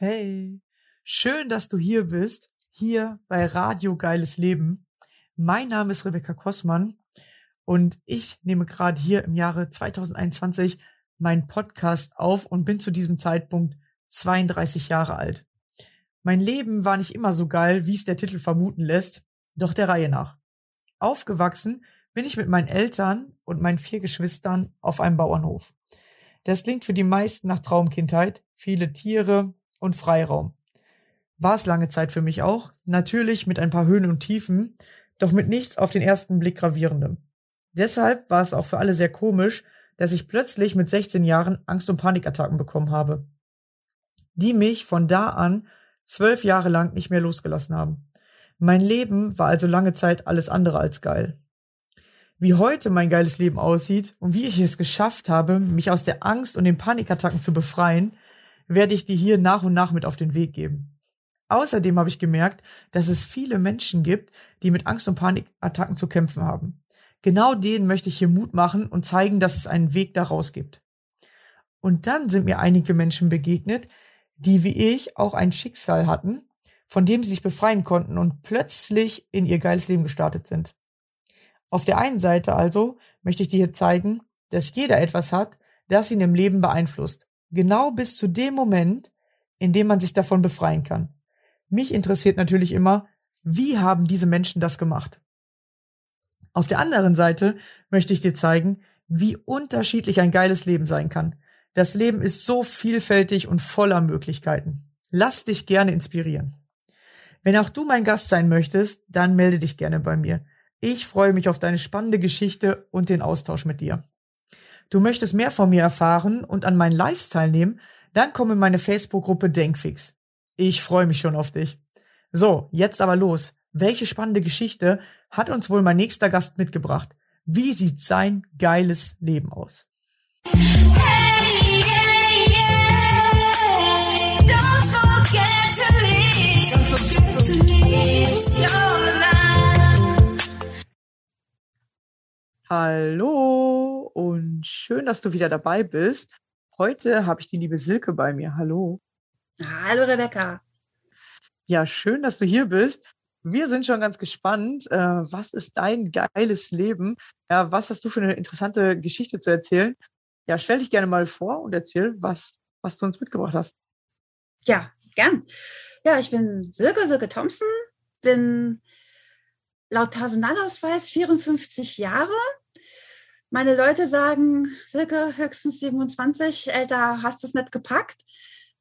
Hey, schön, dass du hier bist, hier bei Radio Geiles Leben. Mein Name ist Rebecca Kossmann und ich nehme gerade hier im Jahre 2021 meinen Podcast auf und bin zu diesem Zeitpunkt 32 Jahre alt. Mein Leben war nicht immer so geil, wie es der Titel vermuten lässt, doch der Reihe nach. Aufgewachsen bin ich mit meinen Eltern und meinen vier Geschwistern auf einem Bauernhof. Das klingt für die meisten nach Traumkindheit, viele Tiere, und Freiraum. War es lange Zeit für mich auch, natürlich mit ein paar Höhen und Tiefen, doch mit nichts auf den ersten Blick gravierendem. Deshalb war es auch für alle sehr komisch, dass ich plötzlich mit 16 Jahren Angst- und Panikattacken bekommen habe, die mich von da an zwölf Jahre lang nicht mehr losgelassen haben. Mein Leben war also lange Zeit alles andere als geil. Wie heute mein geiles Leben aussieht und wie ich es geschafft habe, mich aus der Angst und den Panikattacken zu befreien, werde ich dir hier nach und nach mit auf den Weg geben. Außerdem habe ich gemerkt, dass es viele Menschen gibt, die mit Angst und Panikattacken zu kämpfen haben. Genau denen möchte ich hier Mut machen und zeigen, dass es einen Weg daraus gibt. Und dann sind mir einige Menschen begegnet, die wie ich auch ein Schicksal hatten, von dem sie sich befreien konnten und plötzlich in ihr geiles Leben gestartet sind. Auf der einen Seite also möchte ich dir hier zeigen, dass jeder etwas hat, das ihn im Leben beeinflusst Genau bis zu dem Moment, in dem man sich davon befreien kann. Mich interessiert natürlich immer, wie haben diese Menschen das gemacht? Auf der anderen Seite möchte ich dir zeigen, wie unterschiedlich ein geiles Leben sein kann. Das Leben ist so vielfältig und voller Möglichkeiten. Lass dich gerne inspirieren. Wenn auch du mein Gast sein möchtest, dann melde dich gerne bei mir. Ich freue mich auf deine spannende Geschichte und den Austausch mit dir du möchtest mehr von mir erfahren und an meinen Lives teilnehmen, dann komm in meine Facebook-Gruppe Denkfix. Ich freue mich schon auf dich. So, jetzt aber los. Welche spannende Geschichte hat uns wohl mein nächster Gast mitgebracht? Wie sieht sein geiles Leben aus? Hallo und schön, dass du wieder dabei bist. Heute habe ich die liebe Silke bei mir. Hallo. Hallo Rebecca. Ja, schön, dass du hier bist. Wir sind schon ganz gespannt. Äh, was ist dein geiles Leben? Ja, was hast du für eine interessante Geschichte zu erzählen? Ja, stell dich gerne mal vor und erzähl, was, was du uns mitgebracht hast. Ja, gern. Ja, ich bin Silke, Silke Thompson, bin laut Personalausweis 54 Jahre, meine Leute sagen, Silke, höchstens 27, älter hast du es nicht gepackt.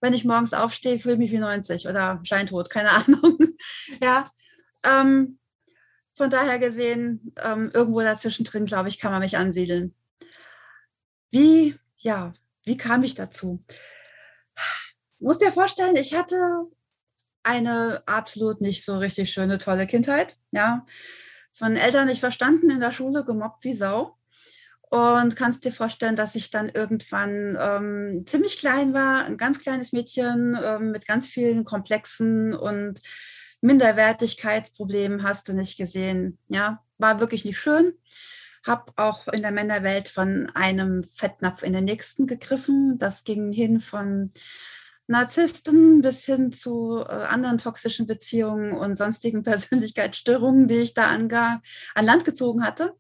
Wenn ich morgens aufstehe, fühle ich mich wie 90 oder scheintot, keine Ahnung. ja. Ähm, von daher gesehen, ähm, irgendwo dazwischen drin, glaube ich, kann man mich ansiedeln. Wie, ja, wie kam ich dazu? Muss dir vorstellen, ich hatte eine absolut nicht so richtig schöne, tolle Kindheit. Ja, von Eltern nicht verstanden, in der Schule gemobbt wie Sau. Und kannst dir vorstellen, dass ich dann irgendwann ähm, ziemlich klein war, ein ganz kleines Mädchen ähm, mit ganz vielen Komplexen und Minderwertigkeitsproblemen hast du nicht gesehen. Ja, war wirklich nicht schön. Hab auch in der Männerwelt von einem Fettnapf in den nächsten gegriffen. Das ging hin von Narzissten bis hin zu äh, anderen toxischen Beziehungen und sonstigen Persönlichkeitsstörungen, die ich da an, an Land gezogen hatte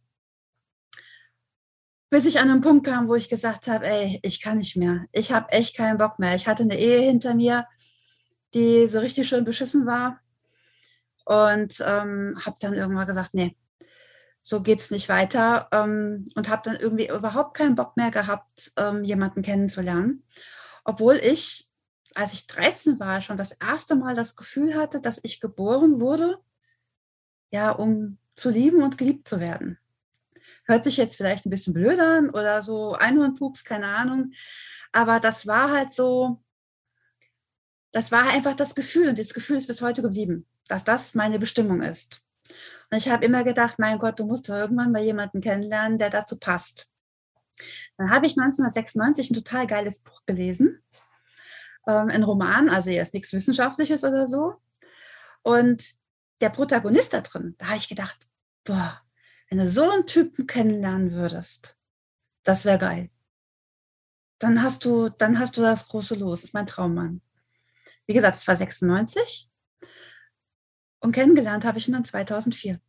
bis ich an einen Punkt kam, wo ich gesagt habe, ey, ich kann nicht mehr. Ich habe echt keinen Bock mehr. Ich hatte eine Ehe hinter mir, die so richtig schön beschissen war. Und ähm, habe dann irgendwann gesagt, nee, so geht's nicht weiter. Ähm, und habe dann irgendwie überhaupt keinen Bock mehr gehabt, ähm, jemanden kennenzulernen. Obwohl ich, als ich 13 war, schon das erste Mal das Gefühl hatte, dass ich geboren wurde, ja, um zu lieben und geliebt zu werden. Hört sich jetzt vielleicht ein bisschen blöd an oder so Einhornpups, keine Ahnung. Aber das war halt so, das war einfach das Gefühl und das Gefühl ist bis heute geblieben, dass das meine Bestimmung ist. Und ich habe immer gedacht, mein Gott, du musst doch irgendwann mal jemanden kennenlernen, der dazu passt. Dann habe ich 1996 ein total geiles Buch gelesen, ähm, ein Roman, also jetzt nichts Wissenschaftliches oder so. Und der Protagonist da drin, da habe ich gedacht, boah, wenn du so einen Typen kennenlernen würdest, das wäre geil. Dann hast du, dann hast du das große Los. Das ist mein Traummann. Wie gesagt, es war 96 und kennengelernt habe ich ihn dann 2004.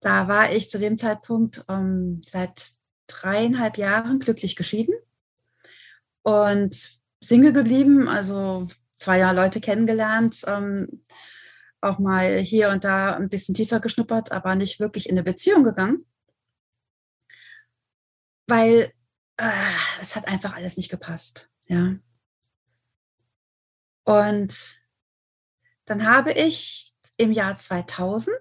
Da war ich zu dem Zeitpunkt ähm, seit dreieinhalb Jahren glücklich geschieden und Single geblieben, also zwei Jahre Leute kennengelernt, ähm, auch mal hier und da ein bisschen tiefer geschnuppert, aber nicht wirklich in eine Beziehung gegangen, weil äh, es hat einfach alles nicht gepasst. Ja. Und dann habe ich im Jahr 2000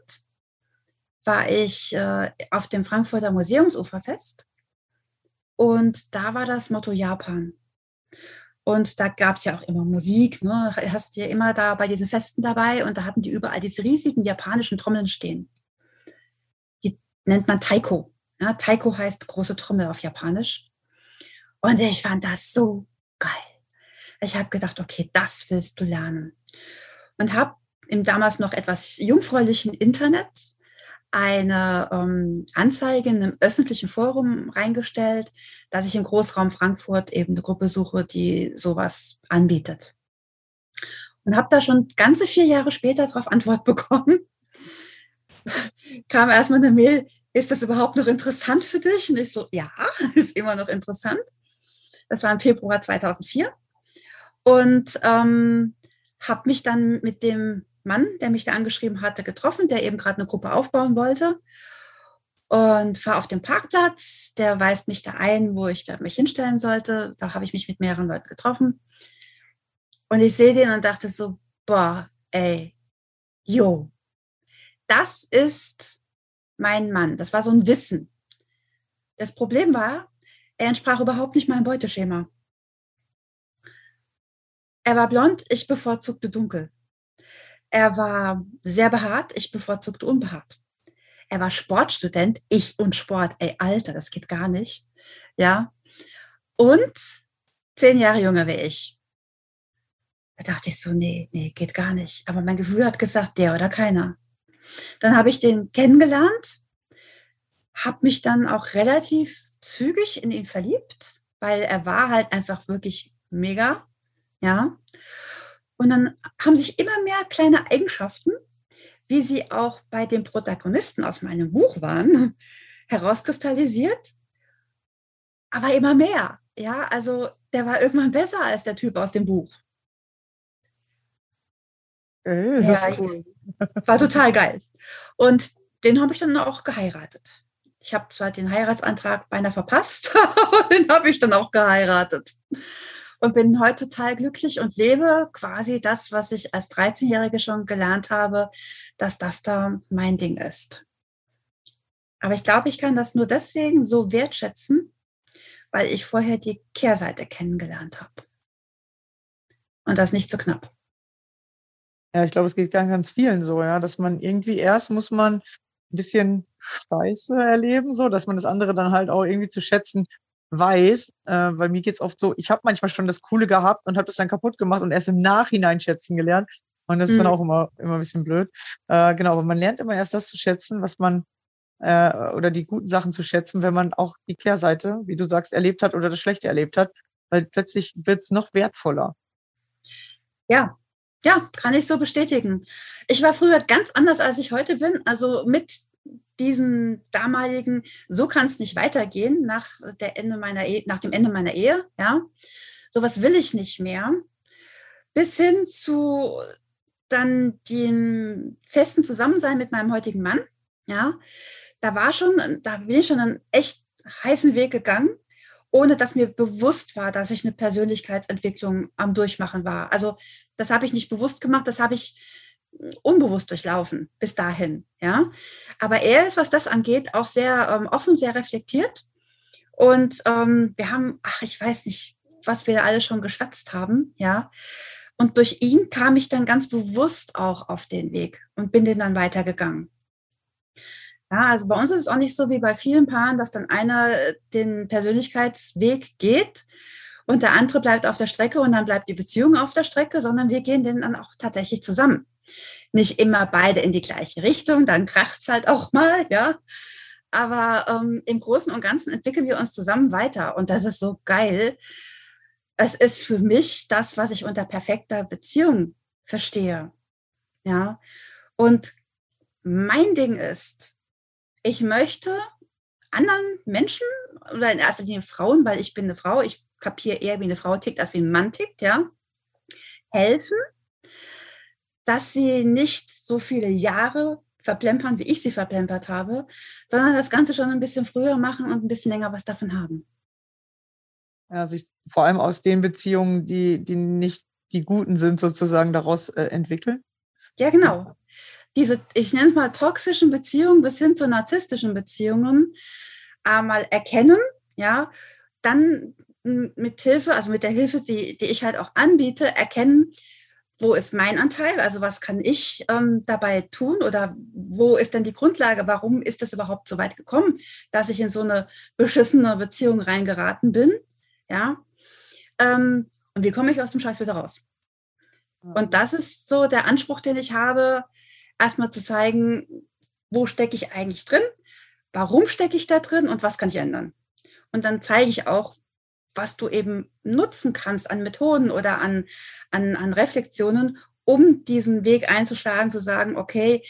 war ich äh, auf dem Frankfurter Museumsuferfest und da war das Motto Japan. Und da gab es ja auch immer Musik, ne? Hast ja immer da bei diesen Festen dabei und da hatten die überall diese riesigen japanischen Trommeln stehen. Die nennt man Taiko. Ja, Taiko heißt große Trommel auf Japanisch. Und ich fand das so geil. Ich habe gedacht, okay, das willst du lernen. Und habe im damals noch etwas jungfräulichen Internet eine ähm, Anzeige in einem öffentlichen Forum reingestellt, dass ich im Großraum Frankfurt eben eine Gruppe suche, die sowas anbietet. Und habe da schon ganze vier Jahre später darauf Antwort bekommen. Kam erstmal eine Mail, ist das überhaupt noch interessant für dich? Und ich so, ja, ist immer noch interessant. Das war im Februar 2004. Und ähm, habe mich dann mit dem Mann, der mich da angeschrieben hatte, getroffen, der eben gerade eine Gruppe aufbauen wollte. Und fahre auf den Parkplatz. Der weist mich da ein, wo ich mich hinstellen sollte. Da habe ich mich mit mehreren Leuten getroffen. Und ich sehe den und dachte so, boah, ey, jo, das ist mein Mann. Das war so ein Wissen. Das Problem war, er entsprach überhaupt nicht meinem Beuteschema. Er war blond, ich bevorzugte dunkel. Er war sehr behaart, ich bevorzugte unbehaart. Er war Sportstudent, ich und Sport. Ey, Alter, das geht gar nicht. Ja. Und zehn Jahre jünger wie ich. Da dachte ich so, nee, nee, geht gar nicht. Aber mein Gefühl hat gesagt, der oder keiner. Dann habe ich den kennengelernt, habe mich dann auch relativ zügig in ihn verliebt, weil er war halt einfach wirklich mega. Ja. Und dann haben sich immer mehr kleine Eigenschaften, wie sie auch bei den Protagonisten aus meinem Buch waren, herauskristallisiert. Aber immer mehr. Ja, also der war irgendwann besser als der Typ aus dem Buch. Ey, ja, cool. war total geil. Und den habe ich dann auch geheiratet. Ich habe zwar den Heiratsantrag beinahe verpasst, aber den habe ich dann auch geheiratet und bin heute total glücklich und lebe quasi das, was ich als 13-Jährige schon gelernt habe, dass das da mein Ding ist. Aber ich glaube, ich kann das nur deswegen so wertschätzen, weil ich vorher die Kehrseite kennengelernt habe. Und das nicht so knapp. Ja, ich glaube, es geht ganz, ganz vielen so, ja, dass man irgendwie erst muss man ein bisschen Scheiße erleben, so, dass man das andere dann halt auch irgendwie zu schätzen weiß, äh, weil mir geht's oft so, ich habe manchmal schon das Coole gehabt und habe das dann kaputt gemacht und erst im Nachhinein schätzen gelernt. Und das ist dann mhm. auch immer, immer ein bisschen blöd. Äh, genau, aber man lernt immer erst das zu schätzen, was man äh, oder die guten Sachen zu schätzen, wenn man auch die Kehrseite, wie du sagst, erlebt hat oder das Schlechte erlebt hat, weil plötzlich wird's noch wertvoller. Ja, ja, kann ich so bestätigen. Ich war früher ganz anders, als ich heute bin. Also mit diesem damaligen, so kann es nicht weitergehen nach, der Ende meiner Ehe, nach dem Ende meiner Ehe. Ja, sowas will ich nicht mehr. Bis hin zu dann dem festen Zusammensein mit meinem heutigen Mann. Ja, da war schon, da bin ich schon einen echt heißen Weg gegangen, ohne dass mir bewusst war, dass ich eine Persönlichkeitsentwicklung am Durchmachen war. Also das habe ich nicht bewusst gemacht, das habe ich unbewusst durchlaufen bis dahin. Ja, aber er ist, was das angeht, auch sehr ähm, offen, sehr reflektiert. Und ähm, wir haben, ach, ich weiß nicht, was wir alle schon geschwätzt haben. Ja, und durch ihn kam ich dann ganz bewusst auch auf den Weg und bin den dann weitergegangen. Ja, also bei uns ist es auch nicht so wie bei vielen Paaren, dass dann einer äh, den Persönlichkeitsweg geht und der andere bleibt auf der Strecke und dann bleibt die Beziehung auf der Strecke, sondern wir gehen den dann auch tatsächlich zusammen nicht immer beide in die gleiche Richtung, dann kracht es halt auch mal, ja. Aber ähm, im Großen und Ganzen entwickeln wir uns zusammen weiter und das ist so geil. es ist für mich das, was ich unter perfekter Beziehung verstehe. Ja. Und mein Ding ist, ich möchte anderen Menschen oder in erster Linie Frauen, weil ich bin eine Frau, ich kapiere eher, wie eine Frau tickt, als wie ein Mann tickt, ja, helfen, dass sie nicht so viele Jahre verplempern, wie ich sie verplempert habe, sondern das Ganze schon ein bisschen früher machen und ein bisschen länger was davon haben. Ja, sich vor allem aus den Beziehungen, die, die nicht die guten sind, sozusagen daraus äh, entwickeln. Ja, genau. Diese, ich nenne es mal toxischen Beziehungen bis hin zu narzisstischen Beziehungen einmal erkennen, ja, dann mit Hilfe, also mit der Hilfe, die, die ich halt auch anbiete, erkennen, wo ist mein Anteil, also was kann ich ähm, dabei tun? Oder wo ist denn die Grundlage, warum ist es überhaupt so weit gekommen, dass ich in so eine beschissene Beziehung reingeraten bin, ja, ähm, und wie komme ich aus dem Scheiß wieder raus? Und das ist so der Anspruch, den ich habe, erstmal zu zeigen, wo stecke ich eigentlich drin, warum stecke ich da drin? Und was kann ich ändern. Und dann zeige ich auch, was du eben nutzen kannst an Methoden oder an, an, an Reflexionen, um diesen Weg einzuschlagen, zu sagen, okay,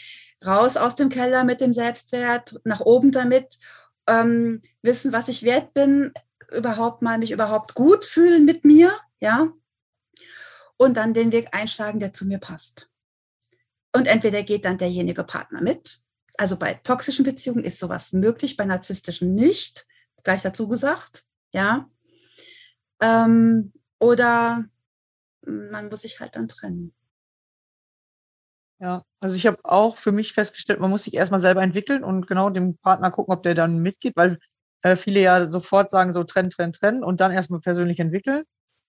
raus aus dem Keller mit dem Selbstwert, nach oben damit, ähm, wissen, was ich wert bin, überhaupt mal mich überhaupt gut fühlen mit mir, ja, und dann den Weg einschlagen, der zu mir passt. Und entweder geht dann derjenige Partner mit, also bei toxischen Beziehungen ist sowas möglich, bei narzisstischen nicht, gleich dazu gesagt, ja, ähm, oder man muss sich halt dann trennen. Ja, also ich habe auch für mich festgestellt, man muss sich erstmal selber entwickeln und genau dem Partner gucken, ob der dann mitgeht, weil äh, viele ja sofort sagen, so trennen, trennen, trennen und dann erstmal persönlich entwickeln.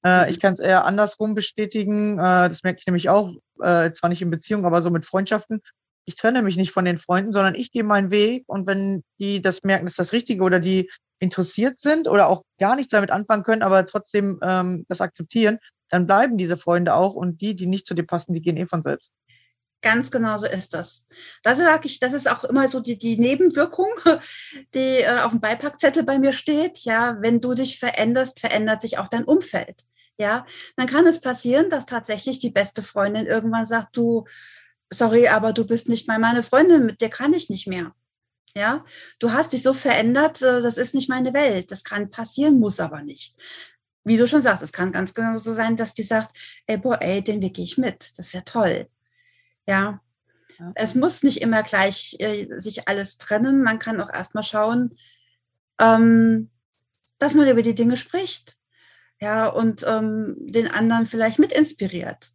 Äh, mhm. Ich kann es eher andersrum bestätigen. Äh, das merke ich nämlich auch, äh, zwar nicht in Beziehung, aber so mit Freundschaften. Ich trenne mich nicht von den Freunden, sondern ich gehe meinen Weg und wenn die das merken, ist das Richtige oder die interessiert sind oder auch gar nichts damit anfangen können, aber trotzdem ähm, das akzeptieren, dann bleiben diese Freunde auch und die, die nicht zu dir passen, die gehen eh von selbst. Ganz genau so ist das. Das sage ich, das ist auch immer so die, die Nebenwirkung, die äh, auf dem Beipackzettel bei mir steht. Ja, wenn du dich veränderst, verändert sich auch dein Umfeld. Ja, dann kann es passieren, dass tatsächlich die beste Freundin irgendwann sagt, du, sorry, aber du bist nicht mal meine Freundin, mit dir kann ich nicht mehr. Ja, du hast dich so verändert, äh, das ist nicht meine Welt. Das kann passieren, muss aber nicht. Wie du schon sagst, es kann ganz genau so sein, dass die sagt, ey, boah, ey, den Weg gehe ich mit. Das ist ja toll. Ja. ja. Es muss nicht immer gleich äh, sich alles trennen. Man kann auch erstmal schauen, ähm, dass man über die Dinge spricht. Ja, und ähm, den anderen vielleicht mit inspiriert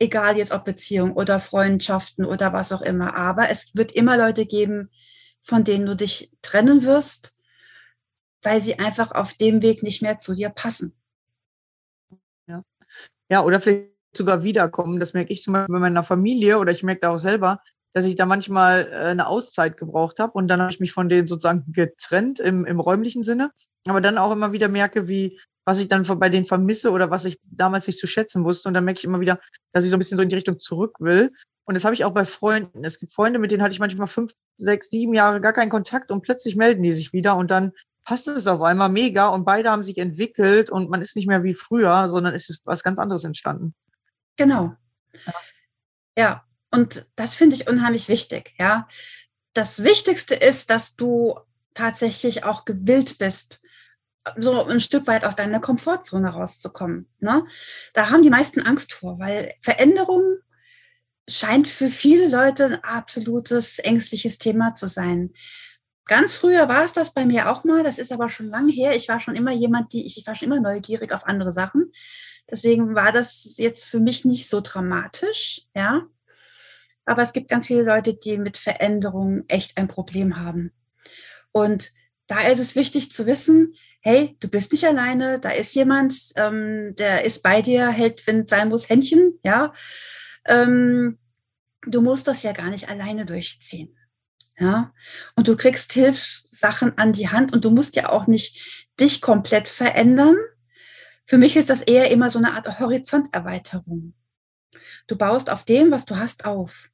egal jetzt ob Beziehung oder Freundschaften oder was auch immer. Aber es wird immer Leute geben, von denen du dich trennen wirst, weil sie einfach auf dem Weg nicht mehr zu dir passen. Ja, ja oder vielleicht sogar wiederkommen. Das merke ich zum Beispiel bei meiner Familie oder ich merke da auch selber, dass ich da manchmal äh, eine Auszeit gebraucht habe und dann habe ich mich von denen sozusagen getrennt im, im räumlichen Sinne, aber dann auch immer wieder merke, wie was ich dann bei denen vermisse oder was ich damals nicht zu schätzen wusste und dann merke ich immer wieder, dass ich so ein bisschen so in die Richtung zurück will und das habe ich auch bei Freunden. Es gibt Freunde, mit denen hatte ich manchmal fünf, sechs, sieben Jahre gar keinen Kontakt und plötzlich melden die sich wieder und dann passt es auf einmal mega und beide haben sich entwickelt und man ist nicht mehr wie früher, sondern es ist was ganz anderes entstanden. Genau. Ja, ja. und das finde ich unheimlich wichtig. Ja, das Wichtigste ist, dass du tatsächlich auch gewillt bist, so ein Stück weit aus deiner Komfortzone rauszukommen. Ne? Da haben die meisten Angst vor, weil Veränderung scheint für viele Leute ein absolutes ängstliches Thema zu sein. Ganz früher war es das bei mir auch mal, das ist aber schon lange her. Ich war schon immer jemand, die ich war schon immer neugierig auf andere Sachen. Deswegen war das jetzt für mich nicht so dramatisch, ja. Aber es gibt ganz viele Leute, die mit Veränderungen echt ein Problem haben. Und da ist es wichtig zu wissen, hey, du bist nicht alleine, da ist jemand, ähm, der ist bei dir, hält, wenn sein muss, Händchen, ja. Ähm, du musst das ja gar nicht alleine durchziehen. Ja, und du kriegst Hilfssachen an die Hand und du musst ja auch nicht dich komplett verändern. Für mich ist das eher immer so eine Art Horizonterweiterung. Du baust auf dem, was du hast, auf.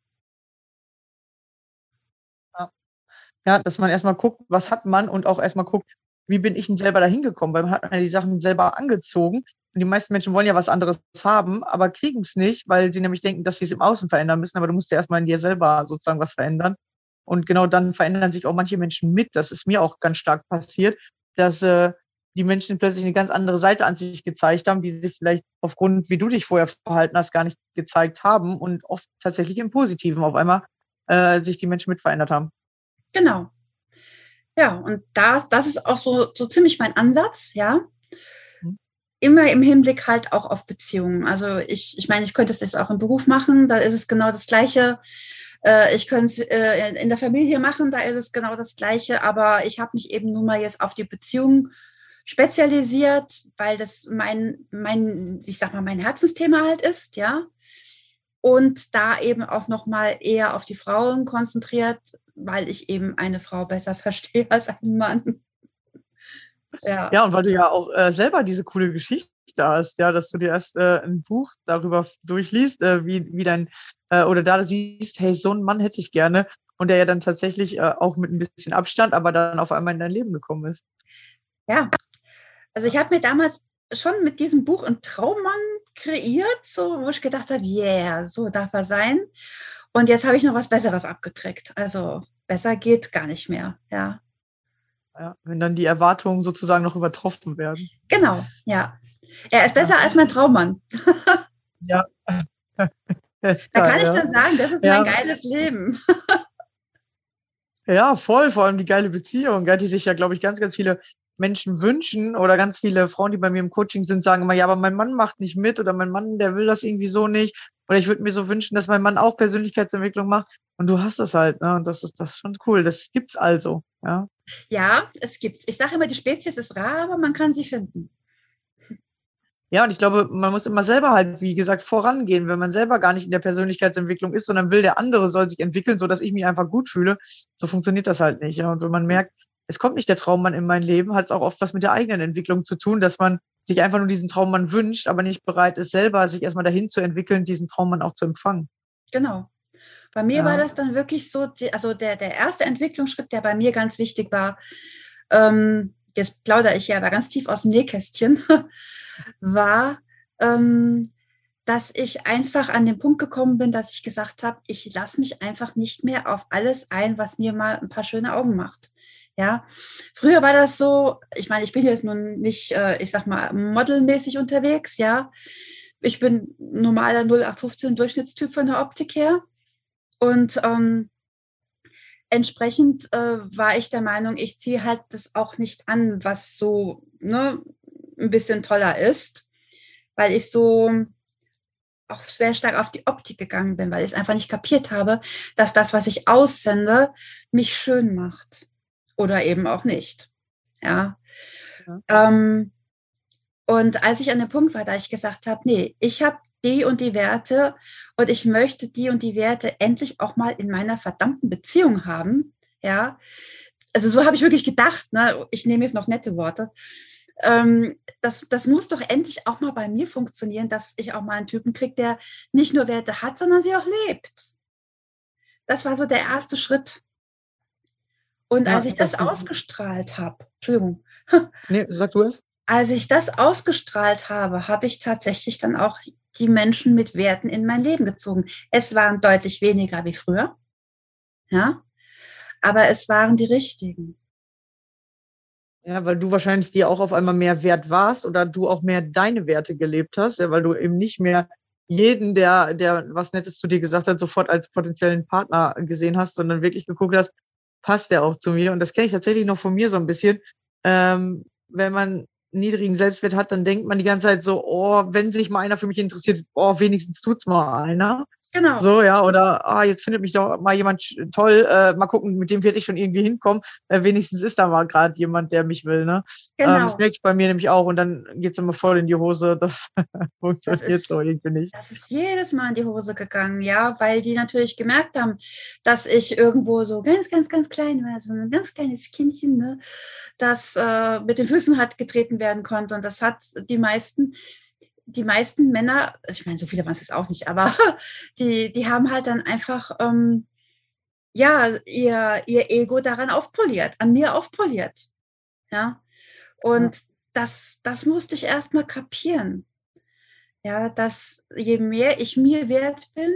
Ja, dass man erstmal guckt, was hat man und auch erstmal guckt, wie bin ich denn selber dahin gekommen? Weil man hat ja die Sachen selber angezogen. Und die meisten Menschen wollen ja was anderes haben, aber kriegen es nicht, weil sie nämlich denken, dass sie es im Außen verändern müssen. Aber du musst ja erstmal in dir selber sozusagen was verändern. Und genau dann verändern sich auch manche Menschen mit. Das ist mir auch ganz stark passiert, dass äh, die Menschen plötzlich eine ganz andere Seite an sich gezeigt haben, die sie vielleicht aufgrund, wie du dich vorher verhalten hast, gar nicht gezeigt haben und oft tatsächlich im Positiven auf einmal äh, sich die Menschen mit verändert haben. Genau. Ja, und da, das ist auch so, so ziemlich mein Ansatz, ja. Mhm. Immer im Hinblick halt auch auf Beziehungen. Also ich, ich meine, ich könnte es jetzt auch im Beruf machen, da ist es genau das Gleiche. Äh, ich könnte es äh, in der Familie machen, da ist es genau das Gleiche, aber ich habe mich eben nun mal jetzt auf die Beziehung spezialisiert, weil das mein, mein, ich sag mal, mein Herzensthema halt ist, ja. Und da eben auch nochmal eher auf die Frauen konzentriert, weil ich eben eine Frau besser verstehe als einen Mann. Ja, ja und weil du ja auch äh, selber diese coole Geschichte hast, ja, dass du dir erst äh, ein Buch darüber durchliest, äh, wie, wie dein, äh, oder da siehst, hey, so einen Mann hätte ich gerne und der ja dann tatsächlich äh, auch mit ein bisschen Abstand, aber dann auf einmal in dein Leben gekommen ist. Ja, also ich habe mir damals schon mit diesem Buch einen Traummann kreiert, so wo ich gedacht habe, yeah, so darf er sein. Und jetzt habe ich noch was Besseres abgekriegt. Also besser geht gar nicht mehr, ja. Ja, wenn dann die Erwartungen sozusagen noch übertroffen werden. Genau, ja. Er ist besser ja. als mein Traummann. ja. da kann ich dann sagen, das ist mein geiles Leben. ja, voll, vor allem die geile Beziehung, die sich ja, glaube ich, ganz, ganz viele Menschen wünschen oder ganz viele Frauen, die bei mir im Coaching sind, sagen immer, ja, aber mein Mann macht nicht mit oder mein Mann, der will das irgendwie so nicht. Oder ich würde mir so wünschen, dass mein Mann auch Persönlichkeitsentwicklung macht. Und du hast das halt, ne? Und das ist das ist schon cool. Das gibt's also, ja. Ja, es gibt's. Ich sage immer, die Spezies ist rar, aber man kann sie finden. Ja, und ich glaube, man muss immer selber halt, wie gesagt, vorangehen. Wenn man selber gar nicht in der Persönlichkeitsentwicklung ist, sondern will, der andere soll sich entwickeln, so dass ich mich einfach gut fühle, so funktioniert das halt nicht. Ja. Und wenn man merkt, es kommt nicht der Traummann in mein Leben, hat es auch oft was mit der eigenen Entwicklung zu tun, dass man sich einfach nur diesen Traummann wünscht, aber nicht bereit ist, selber sich erstmal dahin zu entwickeln, diesen Traummann auch zu empfangen. Genau. Bei mir ja. war das dann wirklich so, also der, der erste Entwicklungsschritt, der bei mir ganz wichtig war, ähm, jetzt plaudere ich ja aber ganz tief aus dem Nähkästchen, war, ähm, dass ich einfach an den Punkt gekommen bin, dass ich gesagt habe, ich lasse mich einfach nicht mehr auf alles ein, was mir mal ein paar schöne Augen macht. Ja, früher war das so, ich meine, ich bin jetzt nun nicht, äh, ich sag mal, modelmäßig unterwegs, ja. Ich bin normaler 0815 Durchschnittstyp von der Optik her. Und ähm, entsprechend äh, war ich der Meinung, ich ziehe halt das auch nicht an, was so ne, ein bisschen toller ist, weil ich so auch sehr stark auf die Optik gegangen bin, weil ich es einfach nicht kapiert habe, dass das, was ich aussende, mich schön macht oder eben auch nicht. Ja. ja. Ähm, und als ich an dem Punkt war, da ich gesagt habe, nee, ich habe die und die Werte und ich möchte die und die Werte endlich auch mal in meiner verdammten Beziehung haben, ja. Also so habe ich wirklich gedacht, ne? ich nehme jetzt noch nette Worte. Ähm, das, das muss doch endlich auch mal bei mir funktionieren, dass ich auch mal einen Typen kriege, der nicht nur Werte hat, sondern sie auch lebt. Das war so der erste Schritt. Und ja, als ich das, das ausgestrahlt habe, Entschuldigung. Nee, sag du es. Als ich das ausgestrahlt habe, habe ich tatsächlich dann auch die Menschen mit Werten in mein Leben gezogen. Es waren deutlich weniger wie früher. Ja. Aber es waren die richtigen. Ja, weil du wahrscheinlich dir auch auf einmal mehr wert warst oder du auch mehr deine Werte gelebt hast, ja, weil du eben nicht mehr jeden, der, der was Nettes zu dir gesagt hat, sofort als potenziellen Partner gesehen hast, sondern wirklich geguckt hast, passt der auch zu mir. Und das kenne ich tatsächlich noch von mir so ein bisschen. Ähm, wenn man niedrigen Selbstwert hat, dann denkt man die ganze Zeit so, oh, wenn sich mal einer für mich interessiert, oh, wenigstens tut's mal einer. Genau. So, ja, oder ah, jetzt findet mich doch mal jemand toll, äh, mal gucken, mit dem werde ich schon irgendwie hinkommen. Äh, wenigstens ist da mal gerade jemand, der mich will, ne? Ähm, genau. Ähm, das merke ich bei mir nämlich auch und dann geht's immer voll in die Hose. Das funktioniert so irgendwie nicht. Das ist jedes Mal in die Hose gegangen, ja, weil die natürlich gemerkt haben, dass ich irgendwo so ganz, ganz, ganz klein war, so ein ganz kleines Kindchen, ne, das äh, mit den Füßen hat getreten werden konnte. Und das hat die meisten die meisten Männer, also ich meine, so viele waren es jetzt auch nicht, aber die, die haben halt dann einfach ähm, ja ihr, ihr Ego daran aufpoliert, an mir aufpoliert. Ja. Und ja. das, das musste ich erstmal kapieren. Ja, dass je mehr ich mir wert bin,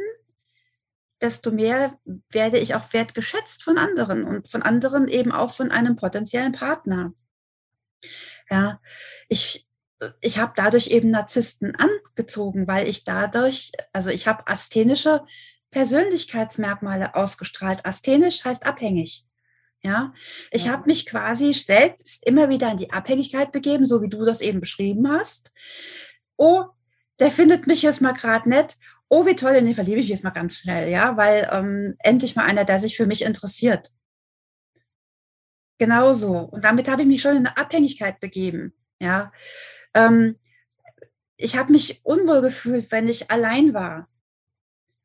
desto mehr werde ich auch wertgeschätzt von anderen und von anderen eben auch von einem potenziellen Partner. Ja, ich, ich habe dadurch eben Narzissten angezogen, weil ich dadurch, also ich habe asthenische Persönlichkeitsmerkmale ausgestrahlt. Asthenisch heißt abhängig. Ja, ich ja. habe mich quasi selbst immer wieder in die Abhängigkeit begeben, so wie du das eben beschrieben hast. Oh, der findet mich jetzt mal gerade nett. Oh, wie toll, den verliebe ich jetzt mal ganz schnell, ja, weil ähm, endlich mal einer, der sich für mich interessiert. Genauso. Und damit habe ich mich schon in eine Abhängigkeit begeben. Ja, ähm, ich habe mich unwohl gefühlt, wenn ich allein war,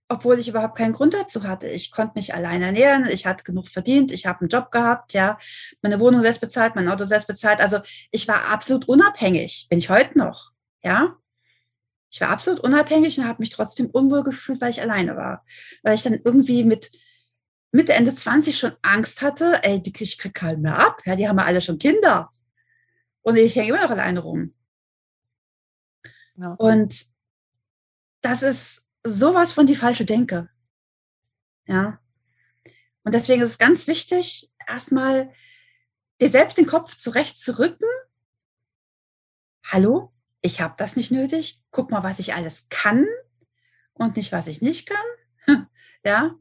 obwohl ich überhaupt keinen Grund dazu hatte. Ich konnte mich allein ernähren, ich hatte genug verdient, ich habe einen Job gehabt, ja, meine Wohnung selbst bezahlt, mein Auto selbst bezahlt. Also ich war absolut unabhängig, bin ich heute noch, ja. Ich war absolut unabhängig und habe mich trotzdem unwohl gefühlt, weil ich alleine war, weil ich dann irgendwie mit Mitte Ende 20 schon Angst hatte, ey, die, ich krieg keinen mehr ab, ja, die haben ja alle schon Kinder und ich hänge immer noch alleine rum. Ja. Und das ist sowas von die falsche Denke. Ja. Und deswegen ist es ganz wichtig, erstmal dir selbst den Kopf zurecht zu rücken. Hallo, ich habe das nicht nötig. Guck mal, was ich alles kann und nicht, was ich nicht kann. ja.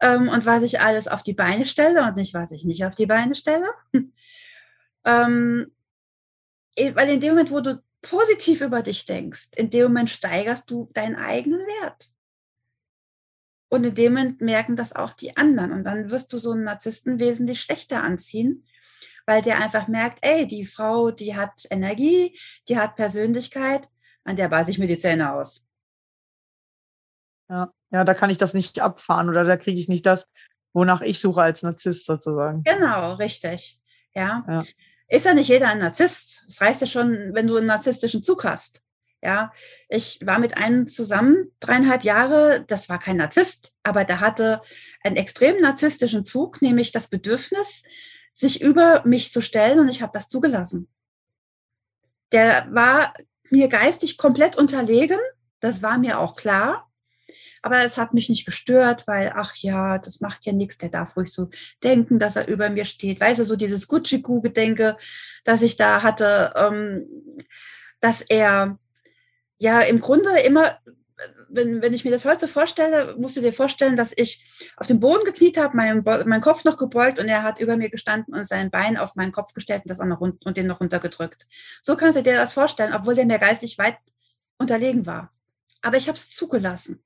Ähm, und was ich alles auf die Beine stelle und nicht, was ich nicht auf die Beine stelle. ähm, weil in dem Moment, wo du positiv über dich denkst, in dem Moment steigerst du deinen eigenen Wert. Und in dem Moment merken das auch die anderen. Und dann wirst du so einen Narzissten wesentlich schlechter anziehen, weil der einfach merkt, ey, die Frau, die hat Energie, die hat Persönlichkeit, an der beiße ich mir die Zähne aus. Ja, ja, da kann ich das nicht abfahren oder da kriege ich nicht das, wonach ich suche als Narzisst sozusagen. Genau, richtig. Ja. ja ist ja nicht jeder ein Narzisst. Das heißt ja schon, wenn du einen narzisstischen Zug hast. Ja, ich war mit einem zusammen dreieinhalb Jahre. Das war kein Narzisst, aber der hatte einen extrem narzisstischen Zug, nämlich das Bedürfnis, sich über mich zu stellen und ich habe das zugelassen. Der war mir geistig komplett unterlegen. Das war mir auch klar. Aber es hat mich nicht gestört, weil, ach ja, das macht ja nichts, der darf ruhig so denken, dass er über mir steht. Weißt du, so dieses Gucci-Gedenke, das ich da hatte, ähm, dass er ja im Grunde immer wenn, wenn ich mir das heute vorstelle, musst du dir vorstellen, dass ich auf dem Boden gekniet habe, meinen mein Kopf noch gebeugt und er hat über mir gestanden und sein Bein auf meinen Kopf gestellt und, das auch noch und den noch runtergedrückt. So kannst du dir das vorstellen, obwohl der mir geistig weit unterlegen war. Aber ich habe es zugelassen.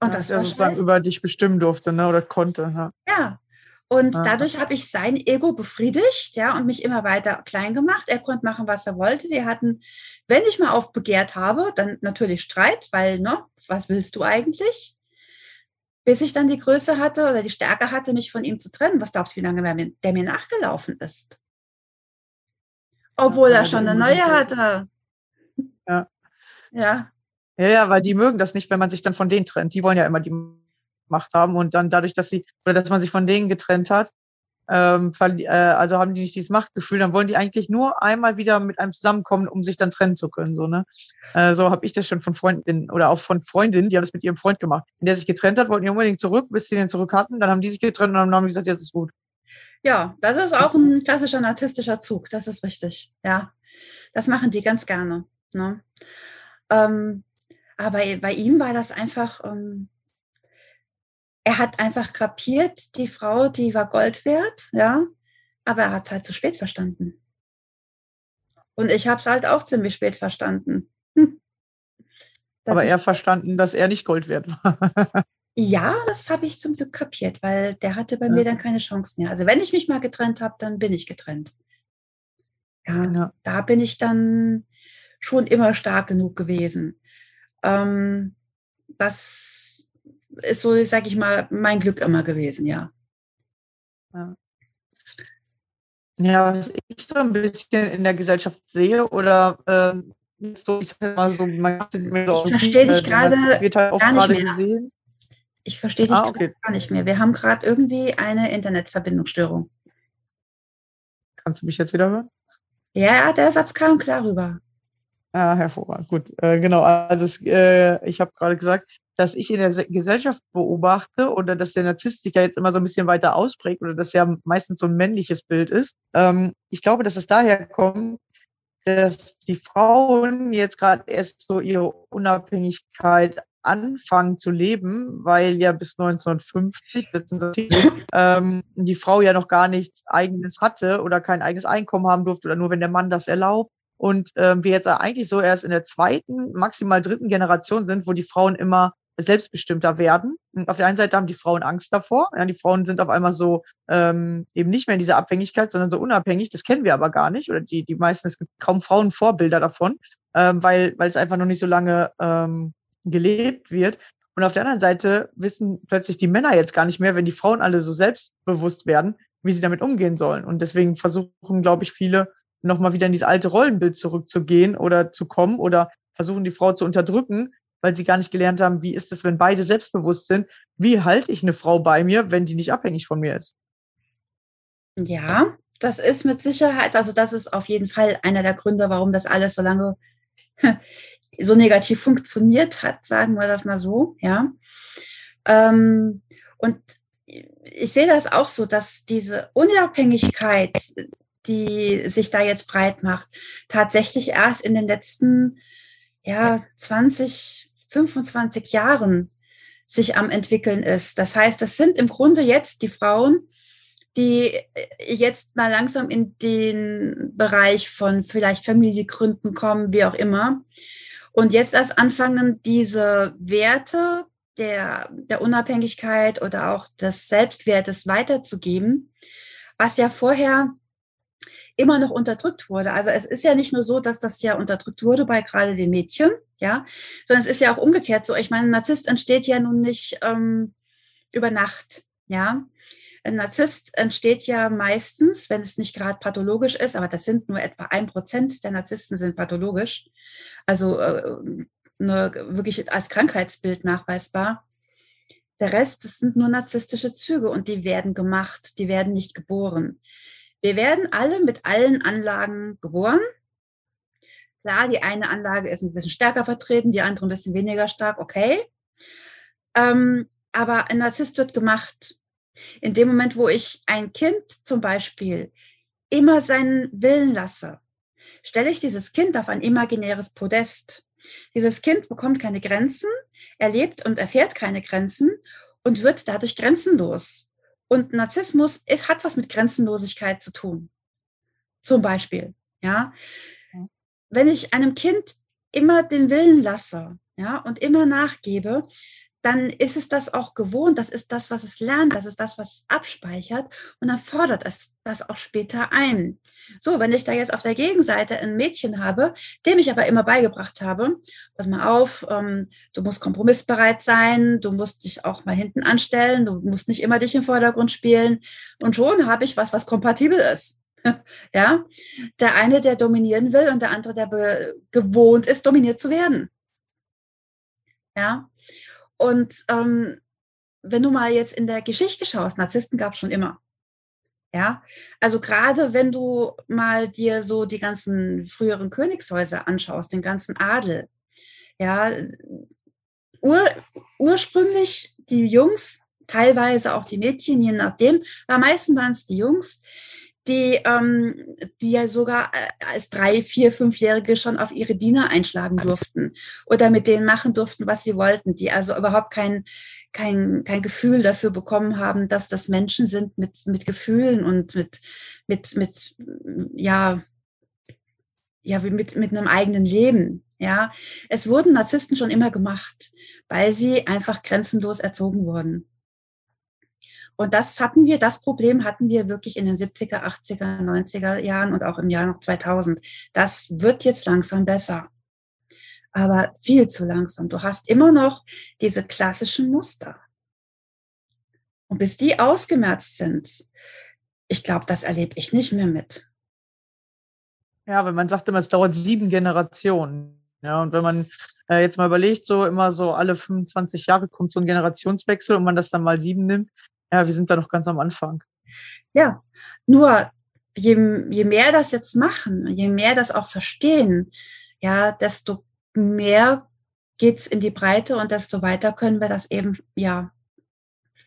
Und ja, das er sozusagen über dich bestimmen durfte, ne, oder konnte. Ja. ja. Und ja. dadurch habe ich sein Ego befriedigt, ja, und mich immer weiter klein gemacht. Er konnte machen, was er wollte. Wir hatten, wenn ich mal aufbegehrt habe, dann natürlich Streit, weil, ne, was willst du eigentlich? Bis ich dann die Größe hatte oder die Stärke hatte, mich von ihm zu trennen. Was glaubst du, wie lange der mir, der mir nachgelaufen ist? Obwohl ja, er schon eine neue hatte. Ja. Ja. Ja, ja, weil die mögen das nicht, wenn man sich dann von denen trennt. Die wollen ja immer die Macht haben und dann dadurch, dass sie oder dass man sich von denen getrennt hat, ähm, äh, also haben die nicht dieses Machtgefühl, dann wollen die eigentlich nur einmal wieder mit einem zusammenkommen, um sich dann trennen zu können. So, ne? Äh, so habe ich das schon von Freundinnen oder auch von Freundinnen, die haben das mit ihrem Freund gemacht. Wenn der sich getrennt hat, wollten die unbedingt zurück, bis sie den zurück hatten, dann haben die sich getrennt und dann haben die gesagt, jetzt ist gut. Ja, das ist auch ein klassischer narzisstischer Zug, das ist richtig. Ja, das machen die ganz gerne. Ne? Ähm, aber bei ihm war das einfach, ähm, er hat einfach kapiert, die Frau, die war Gold wert, ja, aber er hat es halt zu spät verstanden. Und ich habe es halt auch ziemlich spät verstanden. Hm. Aber er verstanden, dass er nicht Gold wert war. ja, das habe ich zum Glück kapiert, weil der hatte bei ja. mir dann keine Chance mehr. Also wenn ich mich mal getrennt habe, dann bin ich getrennt. Ja, ja, da bin ich dann schon immer stark genug gewesen. Ähm, das ist so, sage ich mal, mein Glück immer gewesen, ja. ja. Ja, was ich so ein bisschen in der Gesellschaft sehe oder ähm, so, ich sag mal so, man mir so ich verstehe dich gerade halt gar nicht mehr. Gesehen. Ich verstehe dich ah, okay. gar nicht mehr. Wir haben gerade irgendwie eine Internetverbindungsstörung. Kannst du mich jetzt wieder hören? Ja, der Satz kam klar rüber. Ja, hervorragend. Gut, äh, genau. Also es, äh, ich habe gerade gesagt, dass ich in der Gesellschaft beobachte oder dass der Narzisst sich ja jetzt immer so ein bisschen weiter ausprägt oder dass ja meistens so ein männliches Bild ist. Ähm, ich glaube, dass es daher kommt, dass die Frauen jetzt gerade erst so ihre Unabhängigkeit anfangen zu leben, weil ja bis 1950 ähm, die Frau ja noch gar nichts eigenes hatte oder kein eigenes Einkommen haben durfte oder nur wenn der Mann das erlaubt. Und ähm, wir jetzt eigentlich so erst in der zweiten, maximal dritten Generation sind, wo die Frauen immer selbstbestimmter werden. Und auf der einen Seite haben die Frauen Angst davor. Ja, die Frauen sind auf einmal so ähm, eben nicht mehr in dieser Abhängigkeit, sondern so unabhängig. Das kennen wir aber gar nicht. Oder die, die meisten, es gibt kaum Frauenvorbilder davon, ähm, weil, weil es einfach noch nicht so lange ähm, gelebt wird. Und auf der anderen Seite wissen plötzlich die Männer jetzt gar nicht mehr, wenn die Frauen alle so selbstbewusst werden, wie sie damit umgehen sollen. Und deswegen versuchen, glaube ich, viele nochmal wieder in dieses alte Rollenbild zurückzugehen oder zu kommen oder versuchen die Frau zu unterdrücken, weil sie gar nicht gelernt haben, wie ist es, wenn beide selbstbewusst sind? Wie halte ich eine Frau bei mir, wenn die nicht abhängig von mir ist? Ja, das ist mit Sicherheit, also das ist auf jeden Fall einer der Gründe, warum das alles so lange so negativ funktioniert hat, sagen wir das mal so, ja. Ähm, und ich sehe das auch so, dass diese Unabhängigkeit, die sich da jetzt breit macht, tatsächlich erst in den letzten ja, 20, 25 Jahren sich am entwickeln ist. Das heißt, das sind im Grunde jetzt die Frauen, die äh, jetzt mal langsam in den Bereich von vielleicht Familiegründen kommen, wie auch immer. Und jetzt erst anfangen, diese Werte der, der Unabhängigkeit oder auch des Selbstwertes weiterzugeben, was ja vorher immer noch unterdrückt wurde. Also es ist ja nicht nur so, dass das ja unterdrückt wurde bei gerade den Mädchen, ja, sondern es ist ja auch umgekehrt so. Ich meine, ein Narzisst entsteht ja nun nicht ähm, über Nacht, ja. Ein Narzisst entsteht ja meistens, wenn es nicht gerade pathologisch ist, aber das sind nur etwa ein Prozent der Narzissten sind pathologisch, also äh, nur wirklich als Krankheitsbild nachweisbar. Der Rest, das sind nur narzisstische Züge und die werden gemacht, die werden nicht geboren. Wir werden alle mit allen Anlagen geboren. Klar, die eine Anlage ist ein bisschen stärker vertreten, die andere ein bisschen weniger stark, okay. Ähm, aber ein Narzisst wird gemacht. In dem Moment, wo ich ein Kind zum Beispiel immer seinen Willen lasse, stelle ich dieses Kind auf ein imaginäres Podest. Dieses Kind bekommt keine Grenzen, erlebt und erfährt keine Grenzen und wird dadurch grenzenlos. Und Narzissmus ist, hat was mit Grenzenlosigkeit zu tun. Zum Beispiel, ja. Wenn ich einem Kind immer den Willen lasse, ja, und immer nachgebe, dann ist es das auch gewohnt, das ist das, was es lernt, das ist das, was es abspeichert und dann fordert es das auch später ein. So, wenn ich da jetzt auf der Gegenseite ein Mädchen habe, dem ich aber immer beigebracht habe, pass mal auf, ähm, du musst kompromissbereit sein, du musst dich auch mal hinten anstellen, du musst nicht immer dich im Vordergrund spielen und schon habe ich was, was kompatibel ist. ja, der eine, der dominieren will und der andere, der gewohnt ist, dominiert zu werden. Ja, und ähm, wenn du mal jetzt in der Geschichte schaust, Narzissten gab es schon immer. Ja, also gerade wenn du mal dir so die ganzen früheren Königshäuser anschaust, den ganzen Adel, ja, ur, ursprünglich die Jungs, teilweise auch die Mädchen, je nachdem, aber meistens waren es die Jungs, die, ähm, die ja sogar äh, als drei, vier, fünfjährige schon auf ihre Diener einschlagen durften oder mit denen machen durften, was sie wollten, die also überhaupt kein, kein, kein Gefühl dafür bekommen haben, dass das Menschen sind mit, mit Gefühlen und mit, mit, mit, ja, ja, mit, mit einem eigenen Leben. Ja, es wurden Narzissten schon immer gemacht, weil sie einfach grenzenlos erzogen wurden. Und das hatten wir, das Problem hatten wir wirklich in den 70er, 80er, 90er Jahren und auch im Jahr noch 2000. Das wird jetzt langsam besser. Aber viel zu langsam. Du hast immer noch diese klassischen Muster. Und bis die ausgemerzt sind, ich glaube, das erlebe ich nicht mehr mit. Ja, wenn man sagt immer, es dauert sieben Generationen. Ja, und wenn man äh, jetzt mal überlegt, so immer so alle 25 Jahre kommt so ein Generationswechsel und man das dann mal sieben nimmt, ja, wir sind da noch ganz am Anfang. Ja, nur je, je mehr das jetzt machen, je mehr das auch verstehen, ja, desto mehr geht's in die Breite und desto weiter können wir das eben, ja,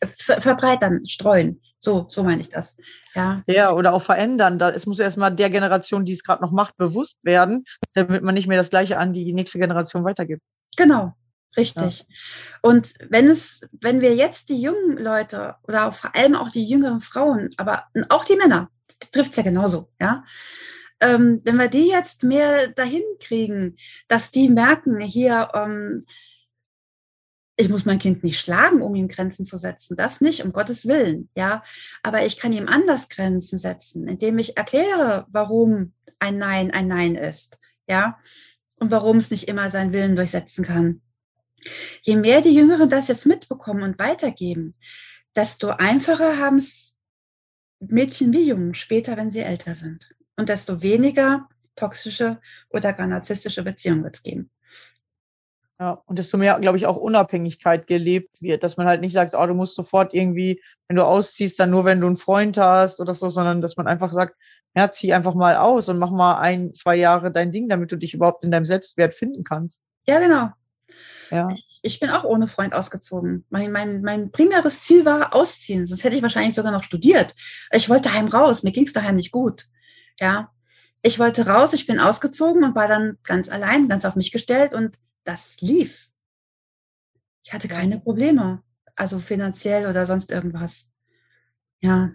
verbreitern, streuen. So, so meine ich das. Ja. ja, oder auch verändern. Da, es muss erstmal der Generation, die es gerade noch macht, bewusst werden, damit man nicht mehr das Gleiche an die nächste Generation weitergibt. Genau, richtig. Ja. Und wenn es, wenn wir jetzt die jungen Leute oder vor allem auch die jüngeren Frauen, aber auch die Männer, trifft es ja genauso, ja. Ähm, wenn wir die jetzt mehr dahin kriegen, dass die merken, hier, ähm, ich muss mein Kind nicht schlagen, um ihm Grenzen zu setzen. Das nicht, um Gottes Willen, ja. Aber ich kann ihm anders Grenzen setzen, indem ich erkläre, warum ein Nein ein Nein ist, ja. Und warum es nicht immer seinen Willen durchsetzen kann. Je mehr die Jüngeren das jetzt mitbekommen und weitergeben, desto einfacher haben es Mädchen wie Jungen später, wenn sie älter sind. Und desto weniger toxische oder gar narzisstische Beziehungen wird es geben. Ja, und desto mehr, glaube ich, auch Unabhängigkeit gelebt wird, dass man halt nicht sagt, oh, du musst sofort irgendwie, wenn du ausziehst, dann nur, wenn du einen Freund hast oder so, sondern dass man einfach sagt, ja, zieh einfach mal aus und mach mal ein, zwei Jahre dein Ding, damit du dich überhaupt in deinem Selbstwert finden kannst. Ja, genau. Ja. Ich, bin auch ohne Freund ausgezogen. Mein, mein, mein primäres Ziel war ausziehen, sonst hätte ich wahrscheinlich sogar noch studiert. Ich wollte daheim raus, mir ging es daheim nicht gut. Ja. Ich wollte raus, ich bin ausgezogen und war dann ganz allein, ganz auf mich gestellt und das lief. Ich hatte keine Probleme, also finanziell oder sonst irgendwas. Ja.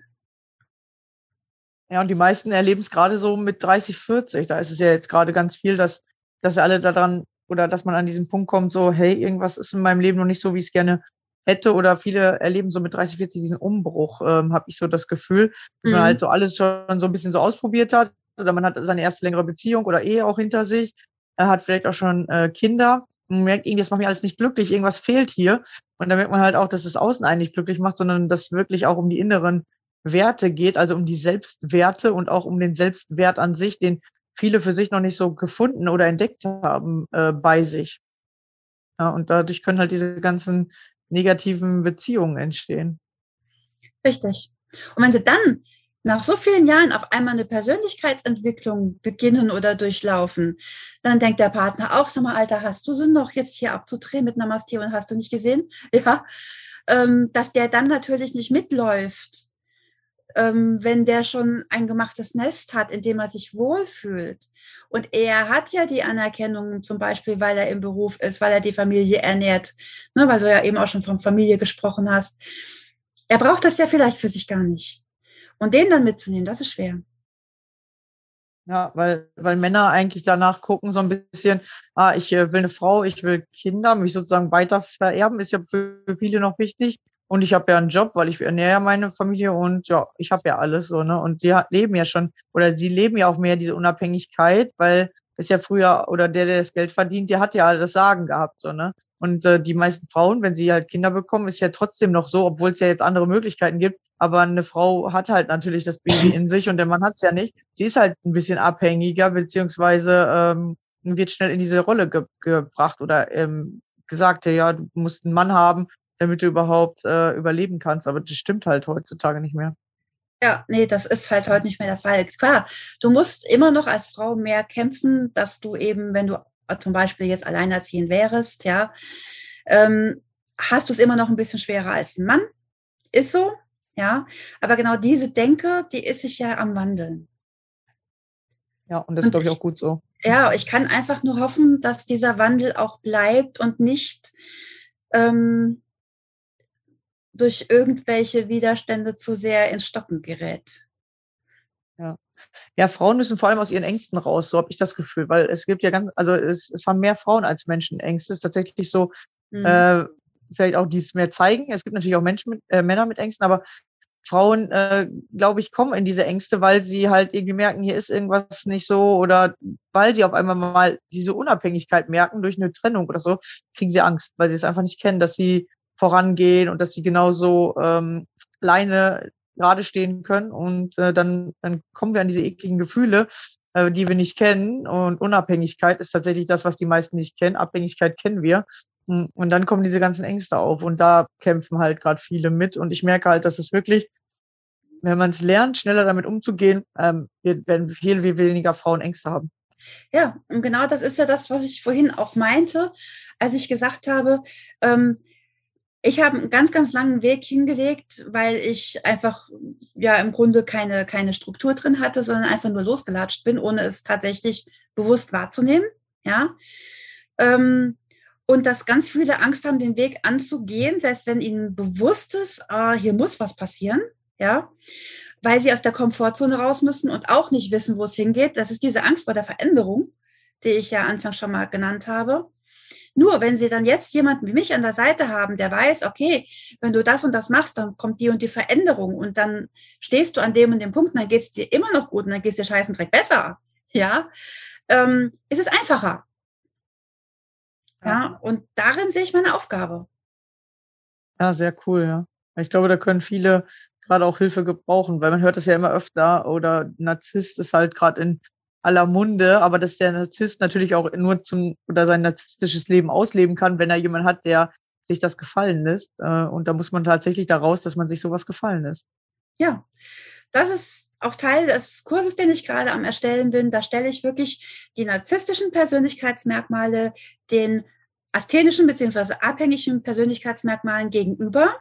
Ja, und die meisten erleben es gerade so mit 30, 40. Da ist es ja jetzt gerade ganz viel, dass, dass alle daran oder dass man an diesen Punkt kommt, so, hey, irgendwas ist in meinem Leben noch nicht so, wie ich es gerne hätte. Oder viele erleben so mit 30, 40 diesen Umbruch, ähm, habe ich so das Gefühl, dass mhm. man halt so alles schon so ein bisschen so ausprobiert hat. Oder man hat seine erste längere Beziehung oder Ehe auch hinter sich er hat vielleicht auch schon äh, Kinder und merkt, irgendwie, das macht mich alles nicht glücklich, irgendwas fehlt hier. Und da merkt man halt auch, dass das Außen eigentlich glücklich macht, sondern dass wirklich auch um die inneren Werte geht, also um die Selbstwerte und auch um den Selbstwert an sich, den viele für sich noch nicht so gefunden oder entdeckt haben äh, bei sich. Ja, und dadurch können halt diese ganzen negativen Beziehungen entstehen. Richtig. Und wenn sie dann nach so vielen Jahren auf einmal eine Persönlichkeitsentwicklung beginnen oder durchlaufen, dann denkt der Partner auch, sag mal, Alter, hast du sie noch jetzt hier abzudrehen mit Namaste und hast du nicht gesehen? Ja, ähm, dass der dann natürlich nicht mitläuft, ähm, wenn der schon ein gemachtes Nest hat, in dem er sich wohlfühlt. Und er hat ja die Anerkennung zum Beispiel, weil er im Beruf ist, weil er die Familie ernährt, ne, weil du ja eben auch schon von Familie gesprochen hast. Er braucht das ja vielleicht für sich gar nicht. Und den dann mitzunehmen, das ist schwer. Ja, weil, weil Männer eigentlich danach gucken, so ein bisschen, ah, ich äh, will eine Frau, ich will Kinder, mich sozusagen weiter vererben, ist ja für viele noch wichtig. Und ich habe ja einen Job, weil ich ernähre ja meine Familie und ja, ich habe ja alles so, ne? Und sie leben ja schon, oder sie leben ja auch mehr diese Unabhängigkeit, weil es ja früher, oder der, der das Geld verdient, der hat ja das Sagen gehabt, so, ne? Und äh, die meisten Frauen, wenn sie halt Kinder bekommen, ist ja trotzdem noch so, obwohl es ja jetzt andere Möglichkeiten gibt, aber eine Frau hat halt natürlich das Baby in sich und der Mann hat es ja nicht. Sie ist halt ein bisschen abhängiger, beziehungsweise ähm, wird schnell in diese Rolle ge gebracht oder ähm, gesagt, ja, du musst einen Mann haben, damit du überhaupt äh, überleben kannst. Aber das stimmt halt heutzutage nicht mehr. Ja, nee, das ist halt heute nicht mehr der Fall. Klar, du musst immer noch als Frau mehr kämpfen, dass du eben, wenn du zum Beispiel jetzt alleinerziehend wärst, ja, ähm, hast du es immer noch ein bisschen schwerer als ein Mann. Ist so, ja. Aber genau diese Denke, die ist sich ja am Wandeln. Ja, und das ist, glaube ich, auch gut so. Ja, ich kann einfach nur hoffen, dass dieser Wandel auch bleibt und nicht ähm, durch irgendwelche Widerstände zu sehr ins Stocken gerät. Ja. Ja, Frauen müssen vor allem aus ihren Ängsten raus, so habe ich das Gefühl, weil es gibt ja ganz, also es, es haben mehr Frauen als Menschen Ängste. Es ist tatsächlich so, mhm. äh, vielleicht auch dies mehr zeigen. Es gibt natürlich auch Menschen mit, äh, Männer mit Ängsten, aber Frauen, äh, glaube ich, kommen in diese Ängste, weil sie halt irgendwie merken, hier ist irgendwas nicht so oder weil sie auf einmal mal diese Unabhängigkeit merken durch eine Trennung oder so, kriegen sie Angst, weil sie es einfach nicht kennen, dass sie vorangehen und dass sie genauso ähm, alleine gerade stehen können und äh, dann, dann kommen wir an diese ekligen Gefühle, äh, die wir nicht kennen und Unabhängigkeit ist tatsächlich das, was die meisten nicht kennen. Abhängigkeit kennen wir hm, und dann kommen diese ganzen Ängste auf und da kämpfen halt gerade viele mit und ich merke halt, dass es wirklich wenn man es lernt, schneller damit umzugehen, ähm, werden viel, viel weniger Frauen Ängste haben. Ja, und genau das ist ja das, was ich vorhin auch meinte, als ich gesagt habe, ähm, ich habe einen ganz, ganz langen Weg hingelegt, weil ich einfach ja im Grunde keine, keine Struktur drin hatte, sondern einfach nur losgelatscht bin, ohne es tatsächlich bewusst wahrzunehmen. Ja. Ähm, und dass ganz viele Angst haben, den Weg anzugehen, selbst wenn ihnen bewusst ist, ah, hier muss was passieren. Ja. Weil sie aus der Komfortzone raus müssen und auch nicht wissen, wo es hingeht. Das ist diese Angst vor der Veränderung, die ich ja anfangs schon mal genannt habe. Nur wenn Sie dann jetzt jemanden wie mich an der Seite haben, der weiß, okay, wenn du das und das machst, dann kommt die und die Veränderung und dann stehst du an dem und dem Punkt und dann geht es dir immer noch gut und dann geht es dir scheißen Dreck besser. Ja, ähm, ist es einfacher. Ja, und darin sehe ich meine Aufgabe. Ja, sehr cool, ja. Ich glaube, da können viele gerade auch Hilfe gebrauchen, weil man hört es ja immer öfter oder Narzisst ist halt gerade in aller Munde, aber dass der Narzisst natürlich auch nur zum oder sein narzisstisches Leben ausleben kann, wenn er jemanden hat, der sich das gefallen lässt. Äh, und da muss man tatsächlich daraus, dass man sich sowas gefallen lässt. Ja, das ist auch Teil des Kurses, den ich gerade am Erstellen bin. Da stelle ich wirklich die narzisstischen Persönlichkeitsmerkmale den asthenischen bzw. abhängigen Persönlichkeitsmerkmalen gegenüber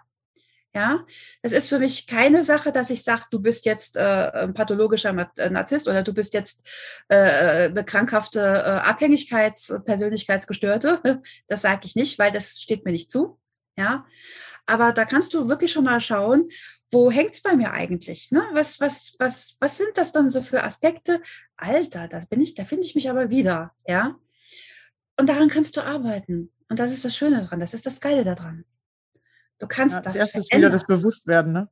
ja, es ist für mich keine Sache, dass ich sage, du bist jetzt äh, ein pathologischer äh, Narzisst oder du bist jetzt äh, eine krankhafte äh, Abhängigkeits-, Persönlichkeitsgestörte. Das sage ich nicht, weil das steht mir nicht zu. Ja, aber da kannst du wirklich schon mal schauen, wo hängt es bei mir eigentlich? Ne? Was, was, was, was sind das dann so für Aspekte? Alter, da bin ich, da finde ich mich aber wieder. Ja, und daran kannst du arbeiten. Und das ist das Schöne daran, das ist das Geile daran. Du kannst ja, das. Als erstes wieder das Bewusstwerden, ne?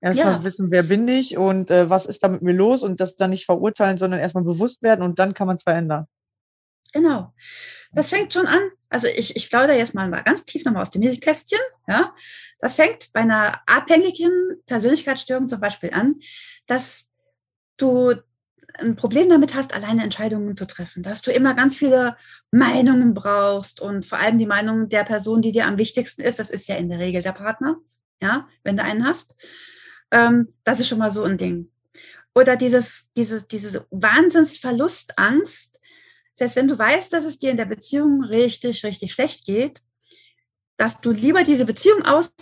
Erstmal ja. wissen, wer bin ich und äh, was ist da mit mir los und das dann nicht verurteilen, sondern erstmal bewusst werden und dann kann man es verändern. Genau. Das fängt schon an. Also ich, ich plaudere jetzt mal, mal ganz tief nochmal aus dem Kästchen. Ja. Das fängt bei einer abhängigen Persönlichkeitsstörung zum Beispiel an, dass du ein Problem damit hast, alleine Entscheidungen zu treffen, dass du immer ganz viele Meinungen brauchst und vor allem die Meinung der Person, die dir am wichtigsten ist, das ist ja in der Regel der Partner, ja, wenn du einen hast. Ähm, das ist schon mal so ein Ding. Oder dieses, diese, diese Wahnsinnsverlustangst, selbst wenn du weißt, dass es dir in der Beziehung richtig, richtig schlecht geht, dass du lieber diese Beziehung aus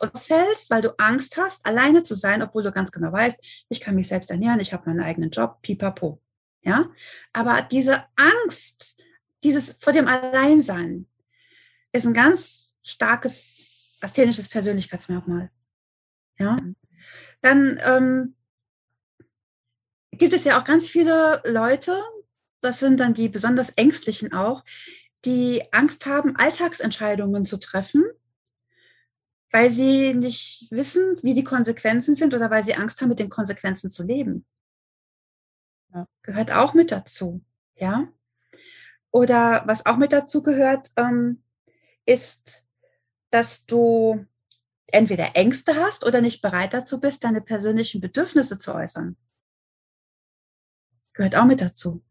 und zählst, weil du Angst hast, alleine zu sein, obwohl du ganz genau weißt, ich kann mich selbst ernähren, ich habe meinen eigenen Job, pipapo. Ja, aber diese Angst, dieses vor dem Alleinsein, ist ein ganz starkes asthenisches Persönlichkeitsmerkmal. Ja, dann ähm, gibt es ja auch ganz viele Leute, das sind dann die besonders ängstlichen auch, die Angst haben, Alltagsentscheidungen zu treffen weil sie nicht wissen, wie die Konsequenzen sind oder weil sie Angst haben, mit den Konsequenzen zu leben. Ja. Gehört auch mit dazu, ja. Oder was auch mit dazu gehört, ähm, ist, dass du entweder Ängste hast oder nicht bereit dazu bist, deine persönlichen Bedürfnisse zu äußern. Gehört auch mit dazu.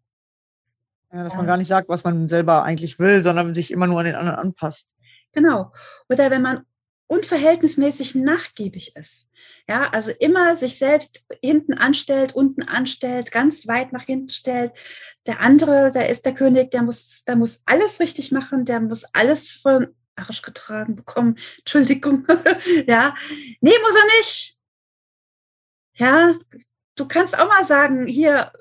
Ja, dass ja. man gar nicht sagt, was man selber eigentlich will, sondern sich immer nur an den anderen anpasst. Genau. Oder wenn man unverhältnismäßig nachgiebig ist. Ja, also immer sich selbst hinten anstellt, unten anstellt, ganz weit nach hinten stellt. Der andere, der ist der König, der muss, der muss alles richtig machen, der muss alles von Arsch getragen bekommen. Entschuldigung. ja, nee, muss er nicht. Ja, du kannst auch mal sagen, hier,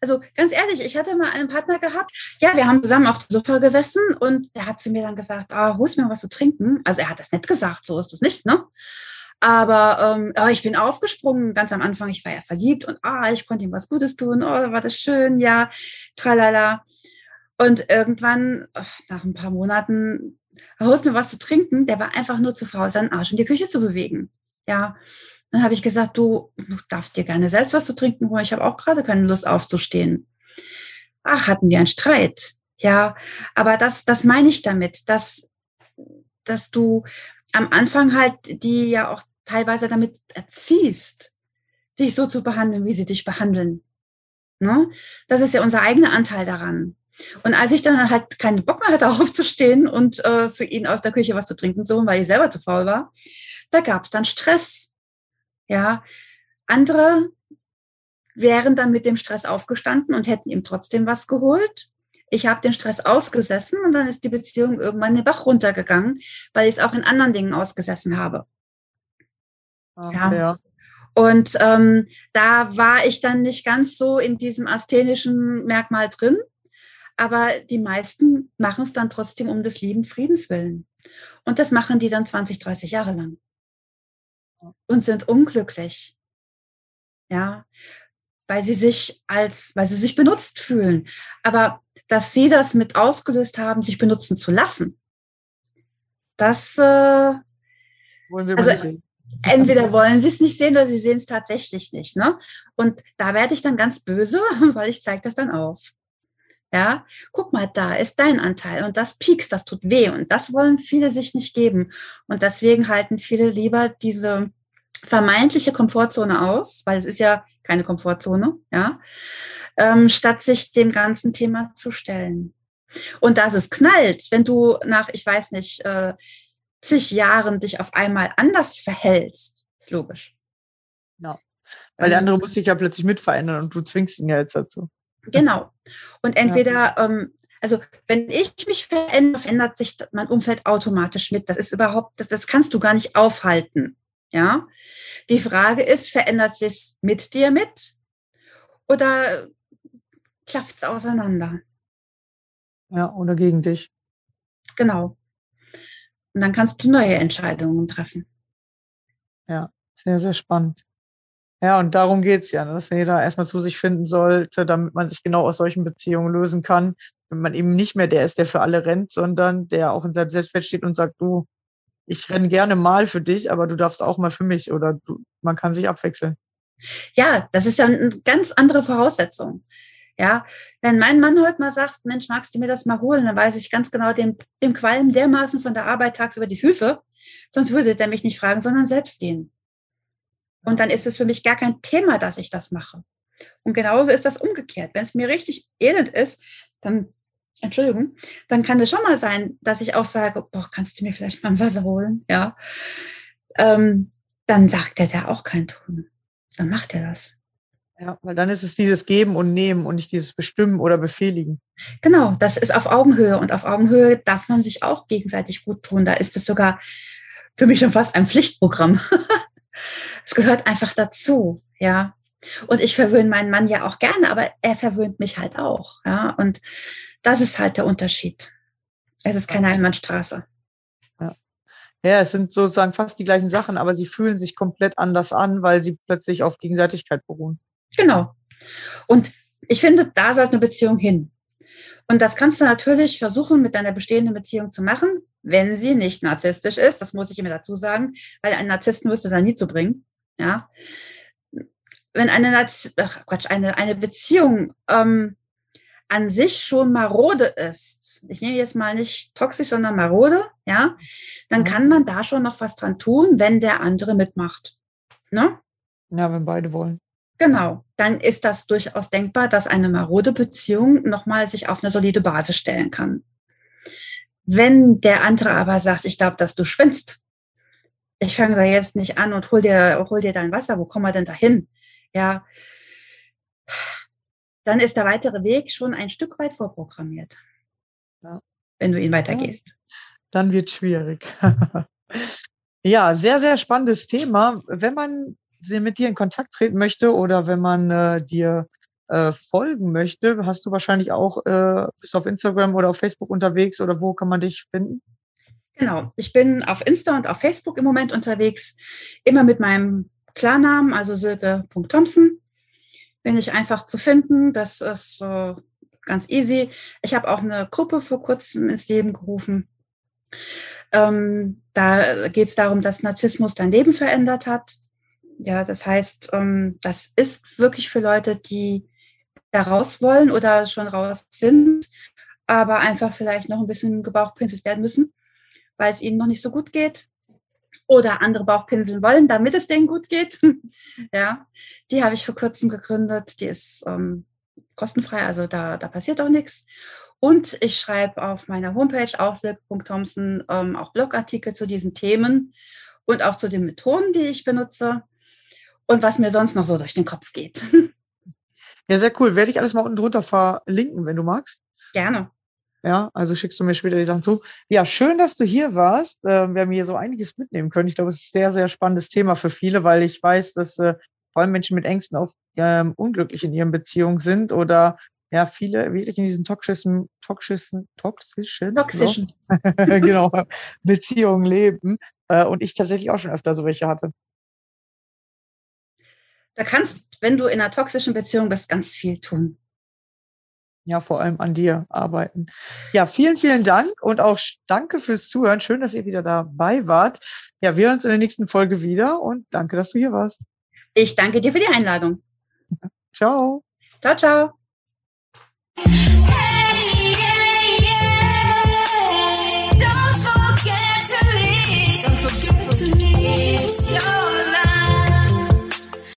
also ganz ehrlich, ich hatte mal einen Partner gehabt, ja, wir haben zusammen auf dem Sofa gesessen und der hat zu mir dann gesagt, ah, holst mir was zu trinken. Also er hat das nicht gesagt, so ist das nicht, ne? Aber ähm, oh, ich bin aufgesprungen, ganz am Anfang, ich war ja verliebt und ah, ich konnte ihm was Gutes tun, oh, war das schön, ja, tralala. Und irgendwann, ach, nach ein paar Monaten, holst mir was zu trinken, der war einfach nur zu faul, seinen Arsch in die Küche zu bewegen. Ja, dann habe ich gesagt, du, du darfst dir gerne selbst was zu trinken holen. Ich habe auch gerade keine Lust aufzustehen. Ach, hatten wir einen Streit. Ja, aber das, das meine ich damit, dass, dass du am Anfang halt die ja auch teilweise damit erziehst, dich so zu behandeln, wie sie dich behandeln. Ne? Das ist ja unser eigener Anteil daran. Und als ich dann halt keinen Bock mehr hatte, aufzustehen und äh, für ihn aus der Küche was zu trinken zu holen, weil ich selber zu faul war, da gab es dann Stress. Ja, Andere wären dann mit dem Stress aufgestanden und hätten ihm trotzdem was geholt. Ich habe den Stress ausgesessen und dann ist die Beziehung irgendwann den Bach runtergegangen, weil ich es auch in anderen Dingen ausgesessen habe. Ah, ja. ja. Und ähm, da war ich dann nicht ganz so in diesem asthenischen Merkmal drin. Aber die meisten machen es dann trotzdem um des lieben Friedens willen. Und das machen die dann 20, 30 Jahre lang. Und sind unglücklich. Ja, weil sie sich als, weil sie sich benutzt fühlen. Aber dass sie das mit ausgelöst haben, sich benutzen zu lassen, das äh, wollen wir also. Entweder wollen sie es nicht sehen oder sie sehen es tatsächlich nicht. Ne? Und da werde ich dann ganz böse, weil ich zeige das dann auf. Ja, guck mal, da ist dein Anteil und das piekst, das tut weh und das wollen viele sich nicht geben. Und deswegen halten viele lieber diese vermeintliche Komfortzone aus, weil es ist ja keine Komfortzone, ja, ähm, statt sich dem ganzen Thema zu stellen. Und dass es knallt, wenn du nach, ich weiß nicht, äh, zig Jahren dich auf einmal anders verhältst, ist logisch. Ja. Weil der andere muss sich ja plötzlich mit verändern und du zwingst ihn ja jetzt dazu. Genau. Und entweder, ja. ähm, also wenn ich mich verändere, verändert sich mein Umfeld automatisch mit. Das ist überhaupt, das, das kannst du gar nicht aufhalten. Ja. Die Frage ist, verändert sich es mit dir mit oder klafft es auseinander? Ja, oder gegen dich. Genau. Und dann kannst du neue Entscheidungen treffen. Ja, sehr, sehr spannend. Ja, und darum geht's ja, ne, dass jeder erstmal zu sich finden sollte, damit man sich genau aus solchen Beziehungen lösen kann. Wenn man eben nicht mehr der ist, der für alle rennt, sondern der auch in seinem Selbstwert steht und sagt, du, ich renne gerne mal für dich, aber du darfst auch mal für mich oder du, man kann sich abwechseln. Ja, das ist ja eine ganz andere Voraussetzung. Ja, wenn mein Mann heute mal sagt, Mensch, magst du mir das mal holen, dann weiß ich ganz genau, dem, dem Qualm dermaßen von der Arbeit tagsüber die Füße. Sonst würde der mich nicht fragen, sondern selbst gehen. Und dann ist es für mich gar kein Thema, dass ich das mache. Und genauso ist das umgekehrt. Wenn es mir richtig elend ist, dann, Entschuldigung, dann kann es schon mal sein, dass ich auch sage, boah, kannst du mir vielleicht mal ein Wasser holen? Ja. Ähm, dann sagt er da auch kein Tun. Dann macht er das. Ja, weil dann ist es dieses Geben und Nehmen und nicht dieses Bestimmen oder Befehligen. Genau, das ist auf Augenhöhe und auf Augenhöhe darf man sich auch gegenseitig gut tun. Da ist es sogar für mich schon fast ein Pflichtprogramm. es gehört einfach dazu, ja. Und ich verwöhne meinen Mann ja auch gerne, aber er verwöhnt mich halt auch, ja. Und das ist halt der Unterschied. Es ist keine Einbahnstraße. Ja. ja, es sind sozusagen fast die gleichen Sachen, aber sie fühlen sich komplett anders an, weil sie plötzlich auf Gegenseitigkeit beruhen. Genau. Und ich finde, da sollte eine Beziehung hin. Und das kannst du natürlich versuchen, mit deiner bestehenden Beziehung zu machen, wenn sie nicht narzisstisch ist. Das muss ich immer dazu sagen, weil einen Narzissten wirst du da nie zu bringen. Ja. Wenn eine, Narz Ach, Quatsch, eine, eine Beziehung ähm, an sich schon marode ist, ich nehme jetzt mal nicht toxisch, sondern marode, ja, dann kann man da schon noch was dran tun, wenn der andere mitmacht. Ne? Ja, wenn beide wollen. Genau, dann ist das durchaus denkbar, dass eine marode Beziehung nochmal sich auf eine solide Basis stellen kann. Wenn der andere aber sagt, ich glaube, dass du schwindst, ich fange da jetzt nicht an und hol dir, hol dir dein Wasser, wo kommen wir denn da hin? Ja, dann ist der weitere Weg schon ein Stück weit vorprogrammiert. Ja. Wenn du ihn weitergehst. Dann wird schwierig. ja, sehr, sehr spannendes Thema. Wenn man mit dir in Kontakt treten möchte oder wenn man äh, dir äh, folgen möchte, hast du wahrscheinlich auch, äh, bist auf Instagram oder auf Facebook unterwegs oder wo kann man dich finden? Genau, ich bin auf Insta und auf Facebook im Moment unterwegs, immer mit meinem Klarnamen, also silke.thompson. Bin ich einfach zu finden, das ist äh, ganz easy. Ich habe auch eine Gruppe vor kurzem ins Leben gerufen. Ähm, da geht es darum, dass Narzissmus dein Leben verändert hat. Ja, das heißt, ähm, das ist wirklich für Leute, die raus wollen oder schon raus sind, aber einfach vielleicht noch ein bisschen gebauchpinselt werden müssen, weil es ihnen noch nicht so gut geht. Oder andere Bauchpinseln wollen, damit es denen gut geht. ja, die habe ich vor kurzem gegründet. Die ist ähm, kostenfrei, also da, da passiert auch nichts. Und ich schreibe auf meiner Homepage auch silke.thompson ähm, auch Blogartikel zu diesen Themen und auch zu den Methoden, die ich benutze. und was mir sonst noch so durch den Kopf geht. Ja, sehr cool. Werde ich alles mal unten drunter verlinken, wenn du magst. Gerne. Ja, also schickst du mir später die Sachen zu. Ja, schön, dass du hier warst. Äh, wir haben hier so einiges mitnehmen können. Ich glaube, es ist ein sehr, sehr spannendes Thema für viele, weil ich weiß, dass äh, vor allem Menschen mit Ängsten oft ähm, unglücklich in ihren Beziehungen sind oder ja, viele wirklich in diesen toxischen, toxischen, toxischen, Toxischen. genau, Beziehungen leben. Äh, und ich tatsächlich auch schon öfter so welche hatte. Da kannst, wenn du in einer toxischen Beziehung bist, ganz viel tun. Ja, vor allem an dir arbeiten. Ja, vielen, vielen Dank und auch danke fürs Zuhören. Schön, dass ihr wieder dabei wart. Ja, wir hören uns in der nächsten Folge wieder und danke, dass du hier warst. Ich danke dir für die Einladung. Ciao. Ciao, ciao.